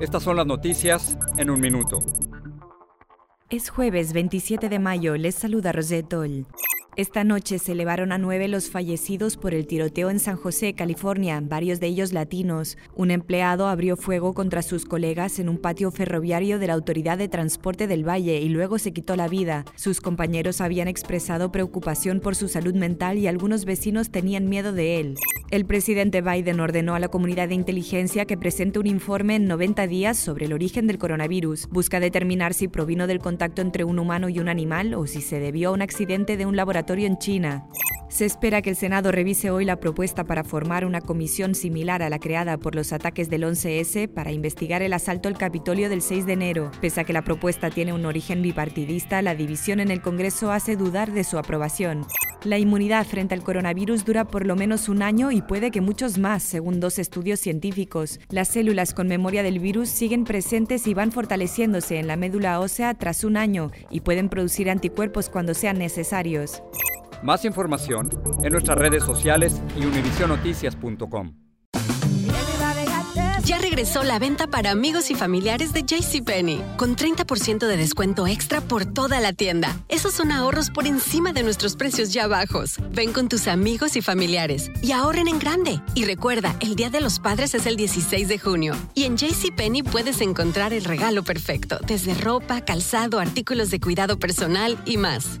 estas son las noticias en un minuto. Es jueves 27 de mayo, les saluda Rosetol. Esta noche se elevaron a nueve los fallecidos por el tiroteo en San José, California, varios de ellos latinos. Un empleado abrió fuego contra sus colegas en un patio ferroviario de la Autoridad de Transporte del Valle y luego se quitó la vida. Sus compañeros habían expresado preocupación por su salud mental y algunos vecinos tenían miedo de él. El presidente Biden ordenó a la comunidad de inteligencia que presente un informe en 90 días sobre el origen del coronavirus. Busca determinar si provino del contacto entre un humano y un animal o si se debió a un accidente de un laboratorio en China. Se espera que el Senado revise hoy la propuesta para formar una comisión similar a la creada por los ataques del 11S para investigar el asalto al Capitolio del 6 de enero. Pese a que la propuesta tiene un origen bipartidista, la división en el Congreso hace dudar de su aprobación. La inmunidad frente al coronavirus dura por lo menos un año y puede que muchos más, según dos estudios científicos. Las células con memoria del virus siguen presentes y van fortaleciéndose en la médula ósea tras un año y pueden producir anticuerpos cuando sean necesarios. Más información en nuestras redes sociales y univisionoticias.com. Ya regresó la venta para amigos y familiares de JCPenney, con 30% de descuento extra por toda la tienda. Esos son ahorros por encima de nuestros precios ya bajos. Ven con tus amigos y familiares y ahorren en grande. Y recuerda, el Día de los Padres es el 16 de junio. Y en JCPenney puedes encontrar el regalo perfecto, desde ropa, calzado, artículos de cuidado personal y más.